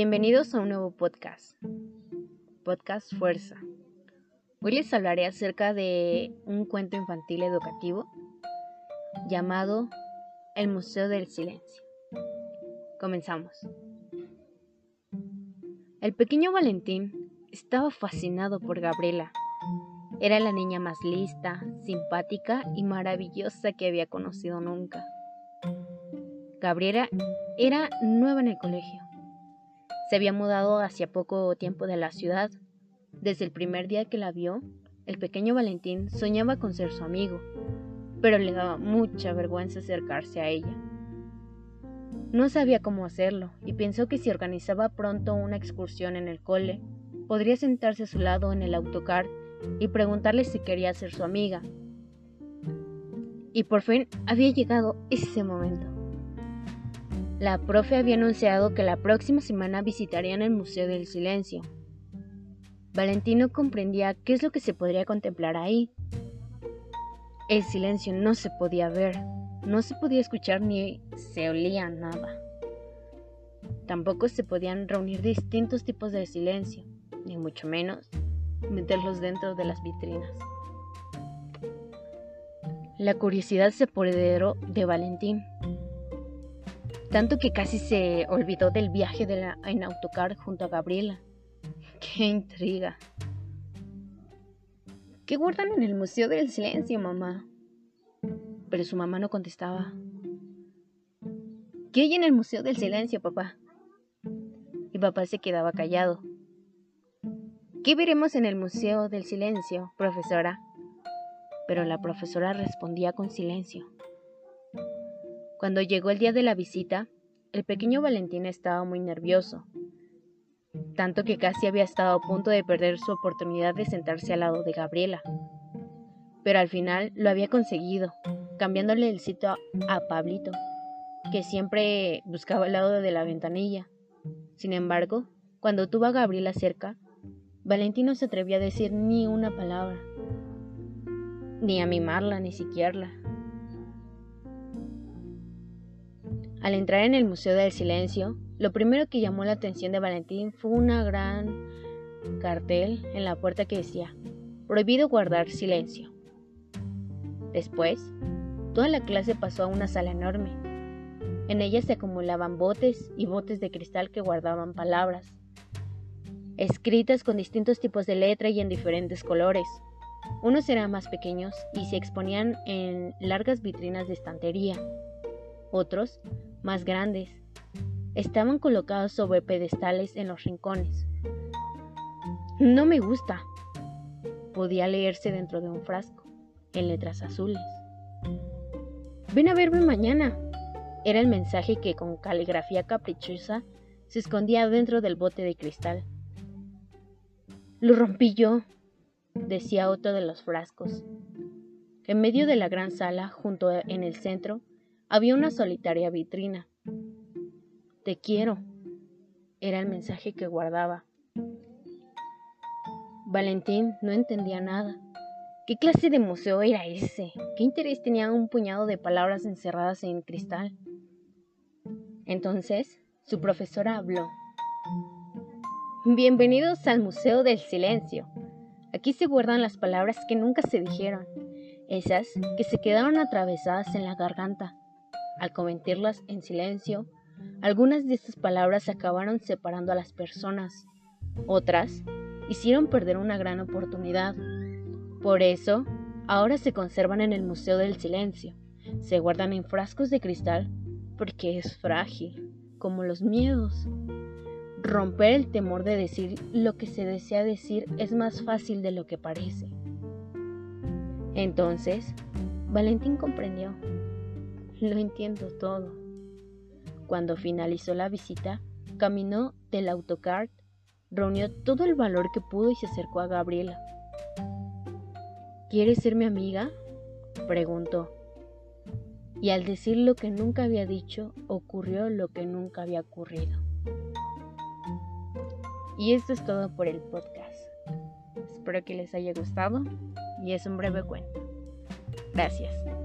Bienvenidos a un nuevo podcast, Podcast Fuerza. Hoy les hablaré acerca de un cuento infantil educativo llamado El Museo del Silencio. Comenzamos. El pequeño Valentín estaba fascinado por Gabriela. Era la niña más lista, simpática y maravillosa que había conocido nunca. Gabriela era nueva en el colegio. Se había mudado hacía poco tiempo de la ciudad. Desde el primer día que la vio, el pequeño Valentín soñaba con ser su amigo, pero le daba mucha vergüenza acercarse a ella. No sabía cómo hacerlo y pensó que si organizaba pronto una excursión en el cole, podría sentarse a su lado en el autocar y preguntarle si quería ser su amiga. Y por fin había llegado ese momento. La profe había anunciado que la próxima semana visitarían el Museo del Silencio. Valentino comprendía qué es lo que se podría contemplar ahí. El silencio no se podía ver, no se podía escuchar ni se olía nada. Tampoco se podían reunir distintos tipos de silencio, ni mucho menos meterlos dentro de las vitrinas. La curiosidad se apoderó de Valentín tanto que casi se olvidó del viaje en autocar junto a Gabriela. ¡Qué intriga! ¿Qué guardan en el Museo del Silencio, mamá? Pero su mamá no contestaba. ¿Qué hay en el Museo del Silencio, papá? Y papá se quedaba callado. ¿Qué veremos en el Museo del Silencio, profesora? Pero la profesora respondía con silencio. Cuando llegó el día de la visita, el pequeño Valentín estaba muy nervioso, tanto que casi había estado a punto de perder su oportunidad de sentarse al lado de Gabriela. Pero al final lo había conseguido, cambiándole el sitio a Pablito, que siempre buscaba al lado de la ventanilla. Sin embargo, cuando tuvo a Gabriela cerca, Valentín no se atrevió a decir ni una palabra, ni a mimarla, ni siquiera. Al entrar en el Museo del Silencio, lo primero que llamó la atención de Valentín fue una gran cartel en la puerta que decía, prohibido guardar silencio. Después, toda la clase pasó a una sala enorme. En ella se acumulaban botes y botes de cristal que guardaban palabras, escritas con distintos tipos de letra y en diferentes colores. Unos eran más pequeños y se exponían en largas vitrinas de estantería. Otros más grandes. Estaban colocados sobre pedestales en los rincones. No me gusta. Podía leerse dentro de un frasco, en letras azules. Ven a verme mañana. Era el mensaje que con caligrafía caprichosa se escondía dentro del bote de cristal. Lo rompí yo, decía otro de los frascos. En medio de la gran sala, junto en el centro, había una solitaria vitrina. Te quiero. Era el mensaje que guardaba. Valentín no entendía nada. ¿Qué clase de museo era ese? ¿Qué interés tenía un puñado de palabras encerradas en cristal? Entonces, su profesora habló. Bienvenidos al Museo del Silencio. Aquí se guardan las palabras que nunca se dijeron, esas que se quedaron atravesadas en la garganta al comentarlas en silencio, algunas de estas palabras acabaron separando a las personas. Otras hicieron perder una gran oportunidad. Por eso, ahora se conservan en el Museo del Silencio. Se guardan en frascos de cristal porque es frágil, como los miedos. Romper el temor de decir lo que se desea decir es más fácil de lo que parece. Entonces, Valentín comprendió lo entiendo todo. Cuando finalizó la visita, caminó del autocar, reunió todo el valor que pudo y se acercó a Gabriela. ¿Quieres ser mi amiga? preguntó. Y al decir lo que nunca había dicho, ocurrió lo que nunca había ocurrido. Y esto es todo por el podcast. Espero que les haya gustado y es un breve cuento. Gracias.